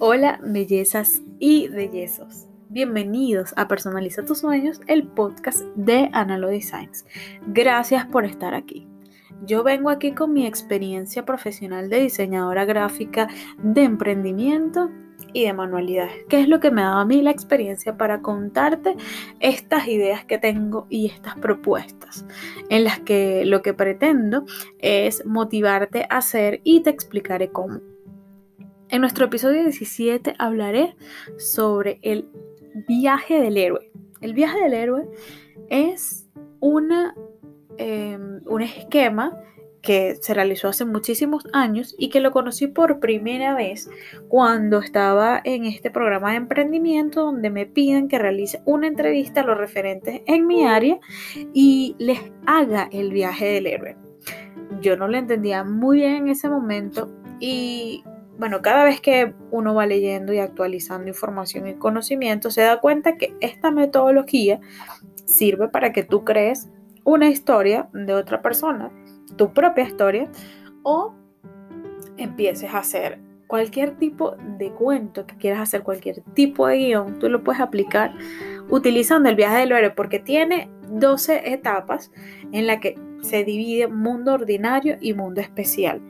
Hola, bellezas y bellezos. Bienvenidos a Personaliza tus sueños, el podcast de Analo Designs. Gracias por estar aquí. Yo vengo aquí con mi experiencia profesional de diseñadora gráfica, de emprendimiento y de manualidades, que es lo que me ha dado a mí la experiencia para contarte estas ideas que tengo y estas propuestas, en las que lo que pretendo es motivarte a hacer y te explicaré cómo. En nuestro episodio 17 hablaré sobre el viaje del héroe. El viaje del héroe es una, em, un esquema que se realizó hace muchísimos años y que lo conocí por primera vez cuando estaba en este programa de emprendimiento donde me piden que realice una entrevista a los referentes en mi área y les haga el viaje del héroe. Yo no lo entendía muy bien en ese momento y bueno, cada vez que uno va leyendo y actualizando información y conocimiento, se da cuenta que esta metodología sirve para que tú crees una historia de otra persona, tu propia historia, o empieces a hacer cualquier tipo de cuento que quieras hacer, cualquier tipo de guion, tú lo puedes aplicar utilizando el viaje del héroe porque tiene 12 etapas en la que se divide mundo ordinario y mundo especial.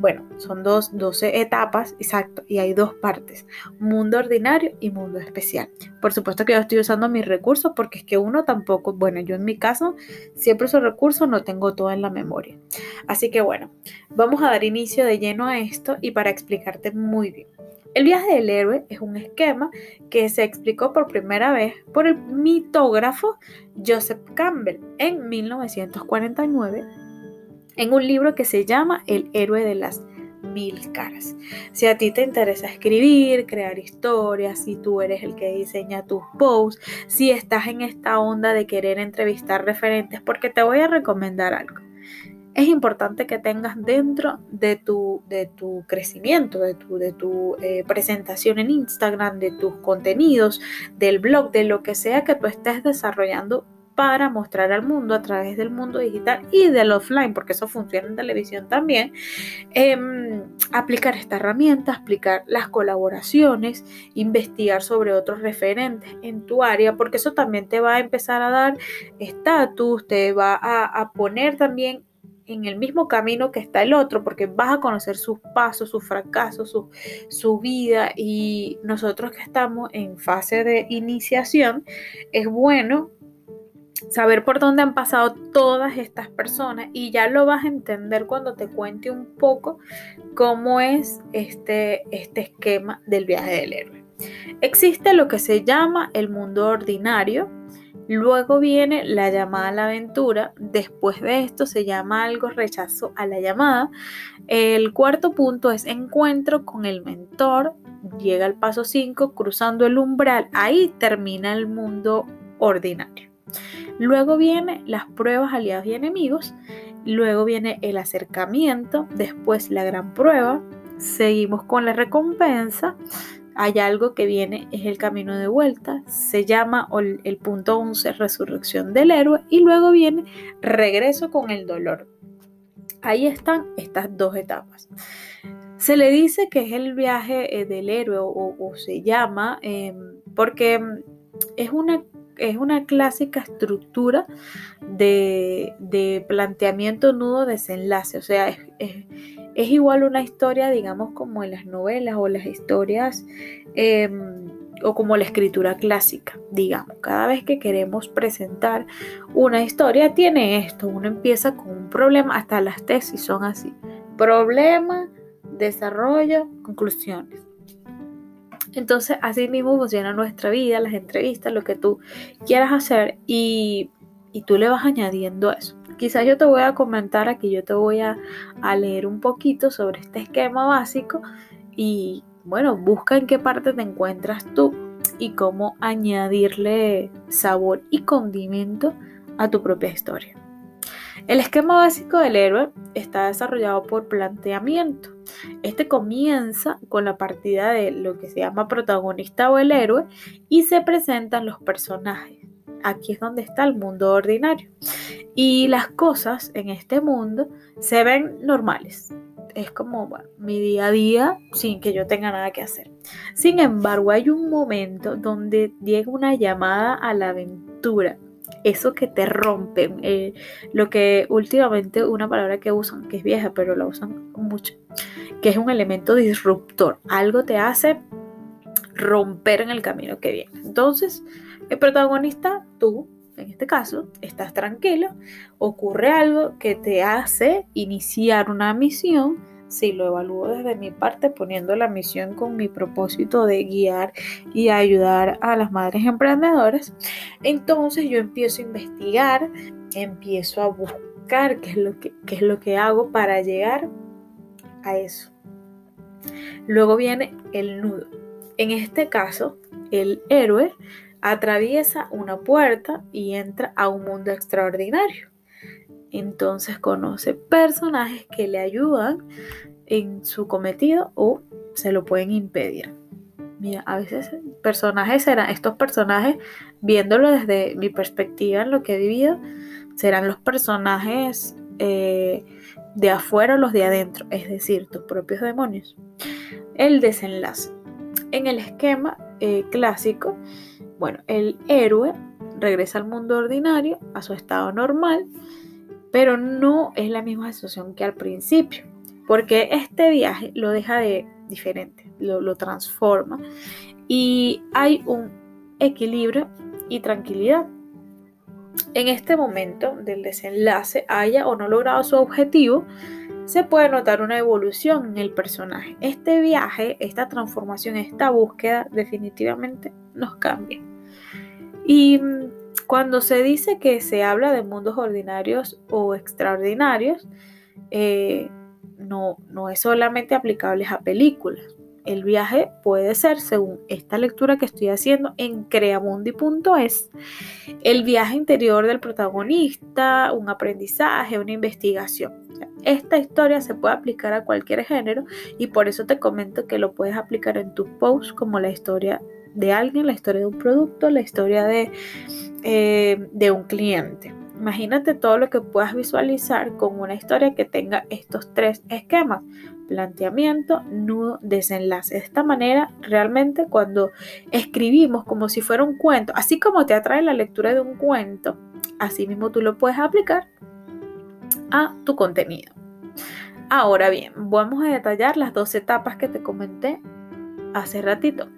Bueno, son dos, 12 etapas, exacto, y hay dos partes, mundo ordinario y mundo especial. Por supuesto que yo estoy usando mis recursos porque es que uno tampoco, bueno, yo en mi caso siempre uso recursos, no tengo todo en la memoria. Así que bueno, vamos a dar inicio de lleno a esto y para explicarte muy bien. El viaje del héroe es un esquema que se explicó por primera vez por el mitógrafo Joseph Campbell en 1949 en un libro que se llama El héroe de las mil caras. Si a ti te interesa escribir, crear historias, si tú eres el que diseña tus posts, si estás en esta onda de querer entrevistar referentes, porque te voy a recomendar algo. Es importante que tengas dentro de tu, de tu crecimiento, de tu, de tu eh, presentación en Instagram, de tus contenidos, del blog, de lo que sea que tú estés desarrollando para mostrar al mundo a través del mundo digital y del offline, porque eso funciona en televisión también, em, aplicar esta herramienta, aplicar las colaboraciones, investigar sobre otros referentes en tu área, porque eso también te va a empezar a dar estatus, te va a, poner también en el mismo camino que está el otro, porque vas a conocer sus pasos, sus fracasos, su, su, vida y nosotros que estamos en fase de iniciación, es bueno saber por dónde han pasado todas estas personas y ya lo vas a entender cuando te cuente un poco cómo es este, este esquema del viaje del héroe. Existe lo que se llama el mundo ordinario, luego viene la llamada a la aventura, después de esto se llama algo rechazo a la llamada, el cuarto punto es encuentro con el mentor, llega al paso 5 cruzando el umbral, ahí termina el mundo ordinario. Luego viene las pruebas aliados y enemigos, luego viene el acercamiento, después la gran prueba, seguimos con la recompensa, hay algo que viene, es el camino de vuelta, se llama el punto 11, resurrección del héroe, y luego viene regreso con el dolor. Ahí están estas dos etapas. Se le dice que es el viaje eh, del héroe o, se llama em, porque es una es una clásica estructura de, planteamiento nudo desenlace. O sea, es, igual una historia, digamos, como en las novelas o las historias em, o como la escritura clásica, digamos. Cada vez que queremos presentar una historia tiene esto. Uno empieza con un problema, hasta las tesis son así. Problema, desarrollo, conclusiones. Entonces, así mismo funciona nuestra vida, las entrevistas, lo que tú quieras hacer y, tú le vas añadiendo eso. Quizás yo te voy a comentar aquí, yo te voy a, a leer un poquito sobre este esquema básico y bueno, busca en qué parte te encuentras tú y cómo añadirle sabor y condimento a tu propia historia. El esquema básico del héroe está desarrollado por planteamiento. Este comienza con la partida de lo que se llama protagonista o el héroe y se presentan los personajes. Aquí es donde está el mundo ordinario. Y las cosas en este mundo se ven normales. es como mi día a día sin que yo tenga nada que hacer. Sin embargo, hay un momento donde llega una llamada a la aventura. Eso que te rompe, eh, lo que últimamente una palabra que usan, que es vieja, pero la usan mucho, que es un elemento disruptor. Algo te hace romper en el camino que viene. Entonces, el protagonista, tú, en este caso, estás tranquilo, ocurre algo que te hace iniciar una misión, si lo evalúo desde mi parte, poniendo la misión con mi propósito de guiar y ayudar a las madres emprendedoras, entonces yo empiezo a investigar, empiezo a buscar qué es lo que, qué es lo que hago para llegar a eso. Luego viene el nudo. En este caso, el héroe atraviesa una puerta y entra a un mundo extraordinario. Entonces conoce personajes que le ayudan en su cometido o se lo pueden impedir. Mira, a veces personajes serán, estos personajes, viéndolo desde mi perspectiva en lo que he vivido, serán los personajes eh, de afuera o los de adentro, es decir, tus propios demonios. El desenlace. En el esquema eh, clásico, bueno, el héroe regresa al mundo ordinario, a su estado normal, pero no es la misma situación que al principio, porque este viaje lo deja de diferente, lo, lo transforma y hay un equilibrio y tranquilidad. En este momento del desenlace, haya o no logrado su objetivo, se puede notar una evolución en el personaje. Este viaje, esta transformación, esta búsqueda definitivamente nos cambia. Y mm, cuando se dice que se habla de mundos ordinarios o extraordinarios, eh, no, no es solamente aplicable a películas. El viaje puede ser, según esta lectura que estoy haciendo en creamundi.es, el viaje interior del protagonista, un aprendizaje, una investigación. Esta historia se puede aplicar a cualquier género y por eso te comento que lo puedes aplicar en tus posts como la historia de alguien, la historia de un producto, la historia de, eh, de un cliente. Imagínate todo lo que puedas visualizar con una historia que tenga estos tres esquemas. Planteamiento, nudo, desenlace. De esta manera, realmente cuando escribimos como si fuera un cuento, así como te atrae la lectura de un cuento, así mismo tú lo puedes aplicar a tu contenido. Ahora bien, vamos a detallar las dos etapas que te comenté hace ratito.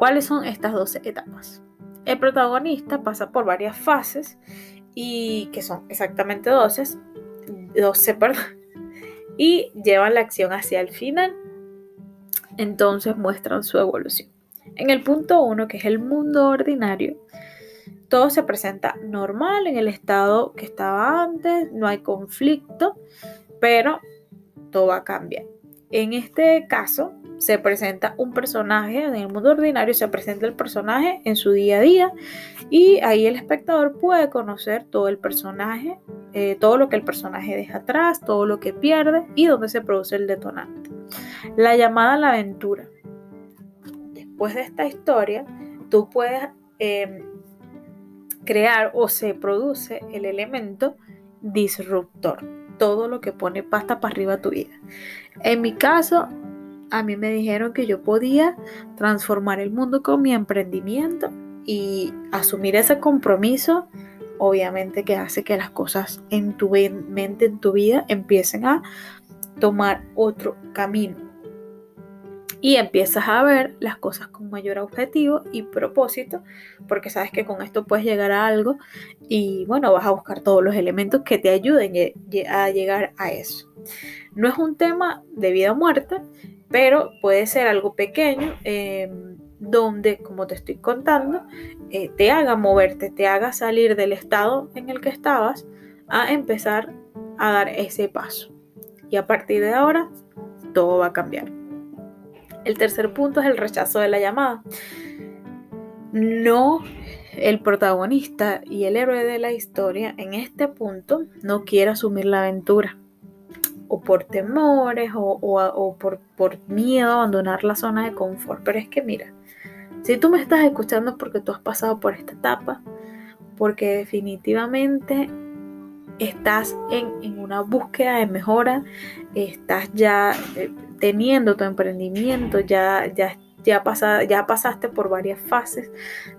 ¿Cuáles son estas dos etapas? El protagonista pasa por varias fases y que son exactamente 12, 12 perdón, y llevan la acción hacia el final. Entonces muestran su evolución. En el punto 1, que es el mundo ordinario, todo se presenta normal en el estado que estaba antes, no hay conflicto, pero todo va a cambiar. En este caso, se presenta un personaje en el mundo ordinario, se presenta el personaje en su día a día y ahí el espectador puede conocer todo el personaje, eh, todo lo que el personaje deja atrás, todo lo que pierde y dónde se produce el detonante. La llamada a la aventura. Después de esta historia, tú puedes em, crear o se produce el elemento disruptor, todo lo que pone pasta para arriba tu vida. En mi caso, a mí me dijeron que yo podía transformar el mundo con mi emprendimiento y asumir ese compromiso, obviamente que hace que las cosas en tu mente, en tu vida, empiecen a tomar otro camino y empiezas a ver las cosas con mayor objetivo y propósito, porque sabes que con esto puedes llegar a algo y bueno, vas a buscar todos los elementos que te ayuden a llegar a eso. No es un tema de vida o muerte, pero puede ser algo pequeño em, donde, como te estoy contando, eh, te haga moverte, te haga salir del estado en el que estabas a empezar a dar ese paso. Y a partir de ahora, todo va a cambiar. El tercer punto es el rechazo de la llamada. No, el protagonista y el héroe de la historia en este punto no quiere asumir la aventura. O por temores o, por, por miedo a abandonar la zona de confort. Pero es que mira, si tú me estás escuchando porque tú has pasado por esta etapa, porque definitivamente estás en, una búsqueda de mejora, estás ya eh, teniendo tu emprendimiento, ya, ya, ya, ya pasaste por varias fases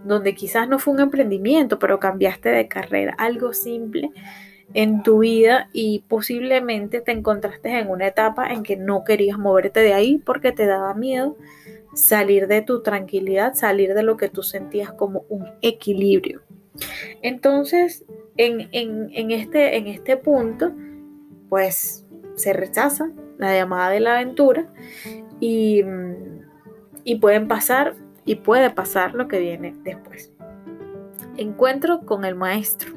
donde quizás no fue un emprendimiento, pero cambiaste de carrera, algo simple en tu vida y posiblemente te encontraste en una etapa en que no querías moverte de ahí porque te daba miedo salir de tu tranquilidad, salir de lo que tú sentías como un equilibrio. Entonces, en, este, en este punto, pues se rechaza la llamada de la aventura y, y pueden pasar y puede pasar lo que viene después. Encuentro con el maestro.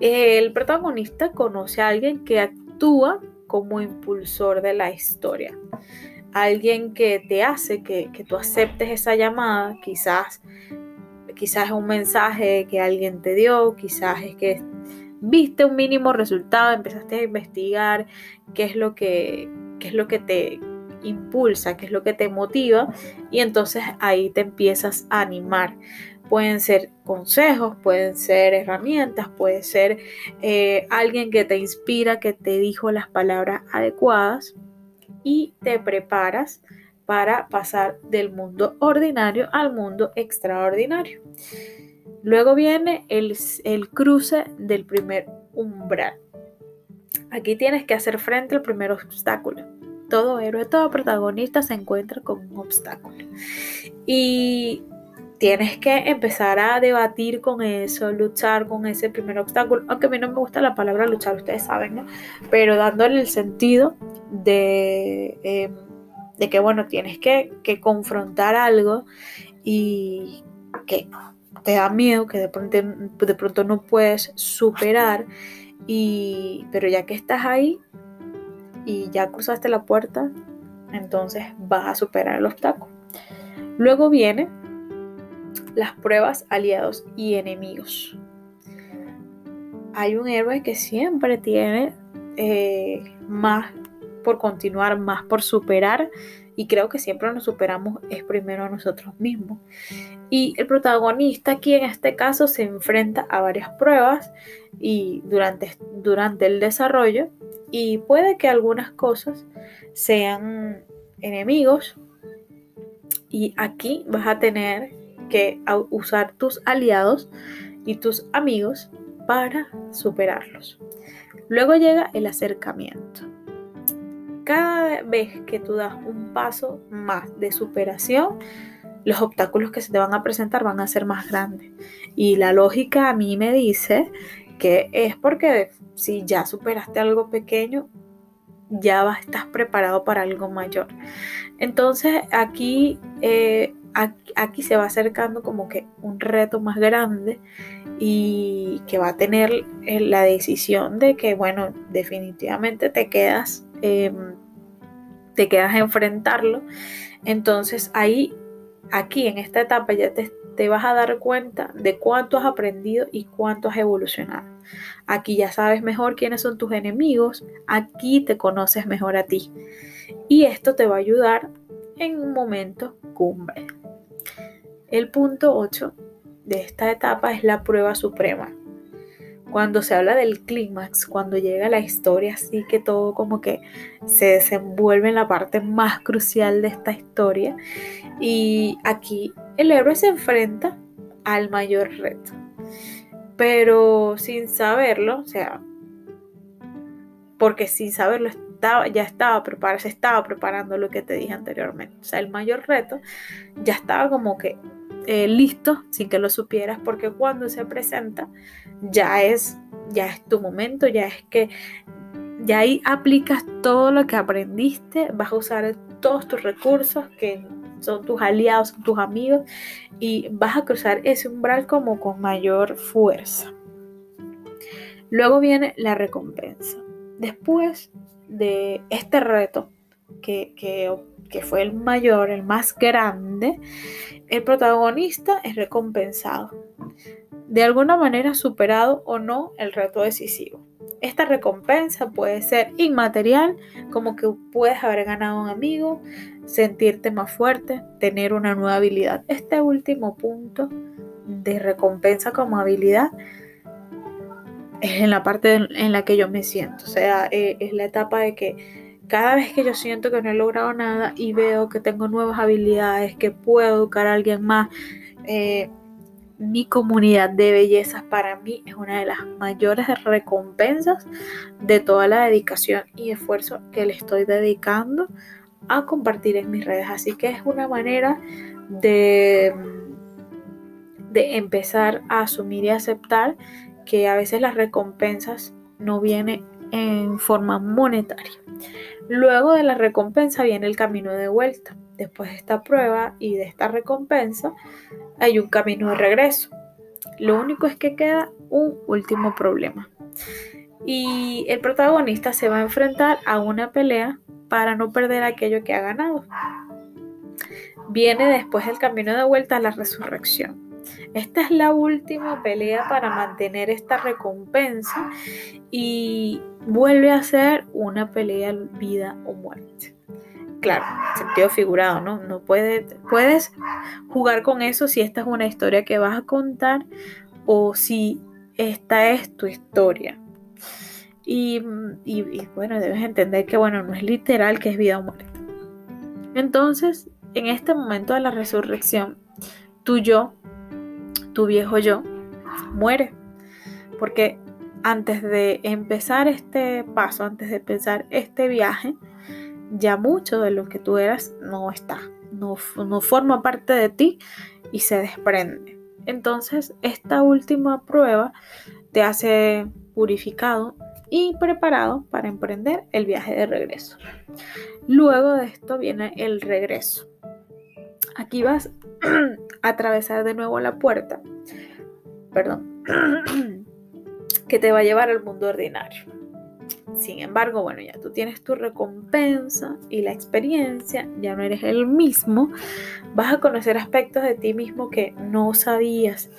El protagonista conoce a alguien que actúa como impulsor de la historia. Alguien que te hace que, que tú aceptes esa llamada, quizás quizás es un mensaje que alguien te dio, quizás es que viste un mínimo resultado, empezaste a investigar qué es lo que, qué es lo que te impulsa, qué es lo que te motiva y entonces ahí te empiezas a animar. Pueden ser consejos, pueden ser herramientas, puede ser eh, alguien que te inspira, que te dijo las palabras adecuadas y te preparas para pasar del mundo ordinario al mundo extraordinario. Luego viene el, el, cruce del primer umbral. Aquí tienes que hacer frente al primer obstáculo. Todo héroe, todo protagonista se encuentra con un obstáculo. Y tienes que empezar a debatir con eso, luchar con ese primer obstáculo. Aunque a mí no me gusta la palabra luchar, ustedes saben, ¿no? Pero dándole el sentido de... Em, de que, bueno, tienes que, confrontar algo y que te da miedo, que de pronto, de pronto no puedes superar, y, pero ya que estás ahí y ya cruzaste la puerta, entonces vas a superar el obstáculo. Luego vienen las pruebas aliados y enemigos. Hay un héroe que siempre tiene eh, más por continuar, más por superar. Y creo que siempre nos superamos es primero a nosotros mismos. Y el protagonista aquí en este caso se enfrenta a varias pruebas y durante, durante el desarrollo y puede que algunas cosas sean enemigos y aquí vas a tener que usar tus aliados y tus amigos para superarlos. Luego llega el acercamiento cada vez que tú das un paso más de superación, los obstáculos que se te van a presentar van a ser más grandes. Y la lógica a mí me dice que es porque si ya superaste algo pequeño, ya estás preparado para algo mayor. Entonces aquí, eh, aquí, se va acercando como que un reto más grande y que va a tener eh, la decisión de que, bueno, definitivamente te quedas Em, te quedas a enfrentarlo. Entonces ahí, aquí en esta etapa ya te, te vas a dar cuenta de cuánto has aprendido y cuánto has evolucionado. Aquí ya sabes mejor quiénes son tus enemigos, aquí te conoces mejor a ti. Y esto te va a ayudar en un momento cumbre. El punto 8 de esta etapa es la prueba suprema cuando se habla del clímax, cuando llega la historia, así que todo como que se desenvuelve en la parte más crucial de esta historia. Y aquí el héroe se enfrenta al mayor reto. Pero sin saberlo, o sea, porque sin saberlo estaba, ya estaba preparado, se estaba preparando lo que te dije anteriormente. O sea, el mayor reto ya estaba como que eh, listo sin que lo supieras, porque cuando se presenta ya es, ya es tu momento, ya es que ya ahí aplicas todo lo que aprendiste, vas a usar todos tus recursos que son tus aliados, tus amigos, y vas a cruzar ese umbral como con mayor fuerza. Luego viene la recompensa. Después de este reto que, que que fue el mayor, el más grande, el protagonista es recompensado. De alguna manera superado o no el reto decisivo. Esta recompensa puede ser inmaterial, como que puedes haber ganado un amigo, sentirte más fuerte, tener una nueva habilidad. Este último punto de recompensa como habilidad es en la parte en la que yo me siento. O sea, eh, es la etapa de que cada vez que yo siento que no he logrado nada y veo que tengo nuevas habilidades, que puedo educar a alguien más, eh, mi comunidad de bellezas para mí es una de las mayores recompensas de toda la dedicación y esfuerzo que le estoy dedicando a compartir en mis redes. Así que es una manera de, de empezar a asumir y aceptar que a veces las recompensas no vienen en forma monetaria. Luego de la recompensa viene el camino de vuelta. Después de esta prueba y de esta recompensa hay un camino de regreso. Lo único es que queda un último problema. Y el protagonista se va a enfrentar a una pelea para no perder aquello que ha ganado. Viene después el camino de vuelta a la resurrección. Esta es la última pelea para mantener esta recompensa y vuelve a ser una pelea vida o muerte. Claro, sentido figurado, ¿no? No puede, puedes jugar con eso si esta es una historia que vas a contar o si esta es tu historia. Y, y, bueno, debes entender que bueno, no es literal que es vida o muerte. Entonces, en este momento de la resurrección, tu yo tu viejo yo muere. Porque antes de empezar este paso, antes de empezar este viaje, ya mucho de lo que tú eras no está, no, no forma parte de ti y se desprende. Entonces, esta última prueba te hace purificado y preparado para emprender el viaje de regreso. Luego de esto viene el regreso. Aquí vas atravesar de nuevo la puerta, perdón, que te va a llevar al mundo ordinario. Sin embargo, bueno, ya tú tienes tu recompensa y la experiencia, ya no eres el mismo, vas a conocer aspectos de ti mismo que no sabías,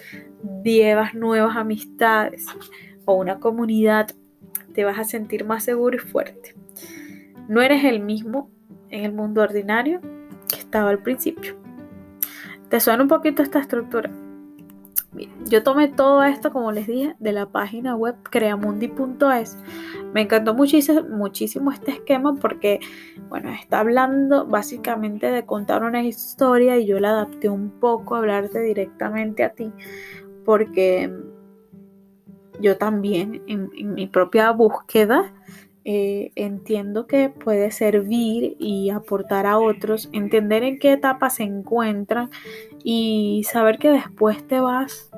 llevas nuevas amistades o una comunidad, te vas a sentir más seguro y fuerte. No eres el mismo en el mundo ordinario que estaba al principio. ¿Te suena un poquito esta estructura? yo tomé todo esto, como les dije, de la página web creamundi.es. Me encantó muchísimo, muchísimo este esquema porque, bueno, está hablando básicamente de contar una historia y yo la adapté un poco a hablarte directamente a ti porque yo también en mi propia búsqueda eh, entiendo que puede servir y aportar a otros, entender en qué etapa se encuentran y saber que después te vas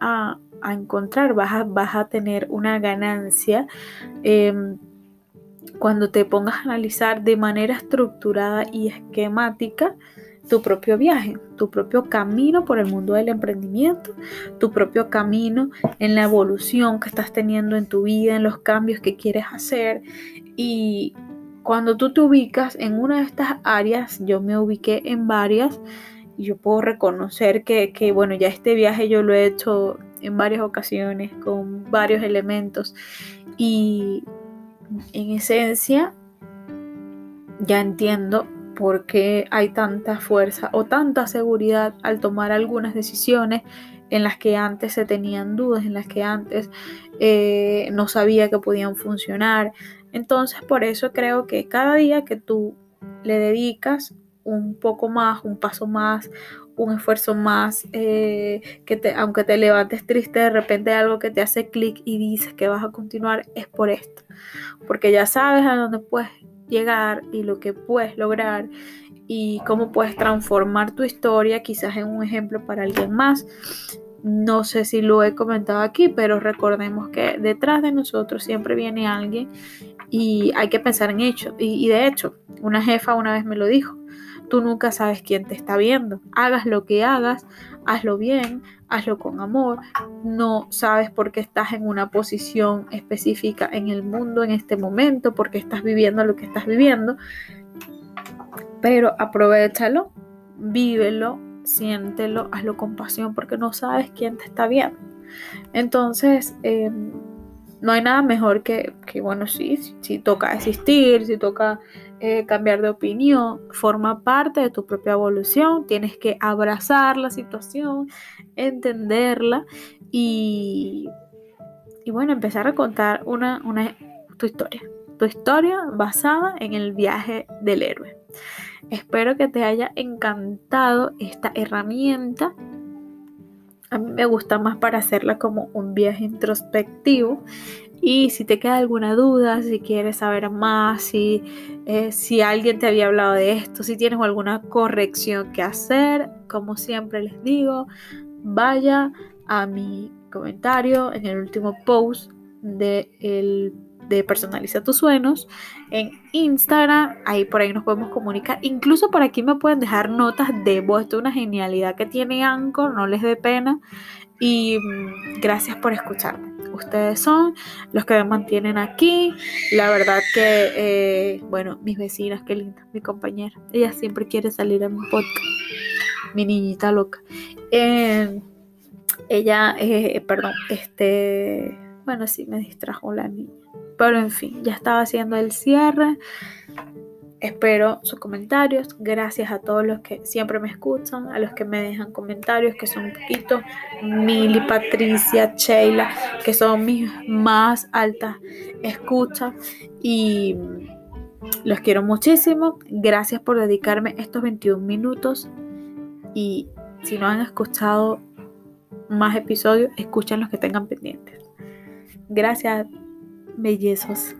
a, encontrar, vas a, vas a, tener una ganancia. Em, cuando te pongas a analizar de manera estructurada y esquemática tu propio viaje, tu propio camino por el mundo del emprendimiento, tu propio camino en la evolución que estás teniendo en tu vida, en los cambios que quieres hacer. Y cuando tú te ubicas en una de estas áreas, yo me ubiqué en varias, y yo puedo reconocer que, que, bueno, ya este viaje yo lo he hecho en varias ocasiones con varios elementos y en esencia ya entiendo por qué hay tanta fuerza o tanta seguridad al tomar algunas decisiones en las que antes se tenían dudas, en las que antes eh, no sabía que podían funcionar. Entonces por eso creo que cada día que tú le dedicas un poco más, un paso más, un esfuerzo más, eh, que te, aunque te levantes triste, de repente algo que te hace clic y dices que vas a continuar, es por esto. Porque ya sabes a dónde puedes llegar y lo que puedes lograr y cómo puedes transformar tu historia quizás en un ejemplo para alguien más. No sé si lo he comentado aquí, pero recordemos que detrás de nosotros siempre viene alguien y hay que pensar en hecho. Y, y de hecho, una jefa una vez me lo dijo, tú nunca sabes quién te está viendo. Hagas lo que hagas, hazlo bien, hazlo con amor. No sabes por qué estás en una posición específica en el mundo en este momento, porque estás viviendo lo que estás viviendo. Pero aprovechalo, vívelo, siéntelo, hazlo con pasión, porque no sabes quién te está viendo. Entonces, em, no hay nada mejor que, que bueno, sí, si, toca existir, si toca eh, cambiar de opinión, forma parte de tu propia evolución, tienes que abrazar la situación, entenderla y y bueno, empezar a contar una, una, tu historia. Tu historia basada en el viaje del héroe. Espero que te haya encantado esta herramienta. A mí me gusta más para hacerla como un viaje introspectivo. Y si te queda alguna duda, si quieres saber más, si, eh, si alguien te había hablado de esto, si tienes alguna corrección que hacer, como siempre les digo, vaya a mi comentario en el último post de, el, de Personaliza tus sueños en Instagram. Ahí por ahí nos podemos comunicar. Incluso por aquí me pueden dejar notas de voz. Esto es una genialidad que tiene Anchor, no les dé pena. Y mm, gracias por escucharme. Ustedes son los que me mantienen aquí. La verdad que, eh, bueno, mis vecinas, qué linda, mi compañera. Ella siempre quiere salir en mi podcast. Mi niñita loca. Eh, ella, eh, perdón, este, bueno, sí me distrajo la niña. Pero en fin, ya estaba haciendo el cierre. Espero sus comentarios. Gracias a todos los que siempre me escuchan, a los que me dejan comentarios, que son un poquito. Mili, Patricia, Sheila, que son mis más altas escuchas. Y los quiero muchísimo. Gracias por dedicarme estos 21 minutos. Y si no han escuchado más episodios, escuchen los que tengan pendientes. Gracias, bellezos.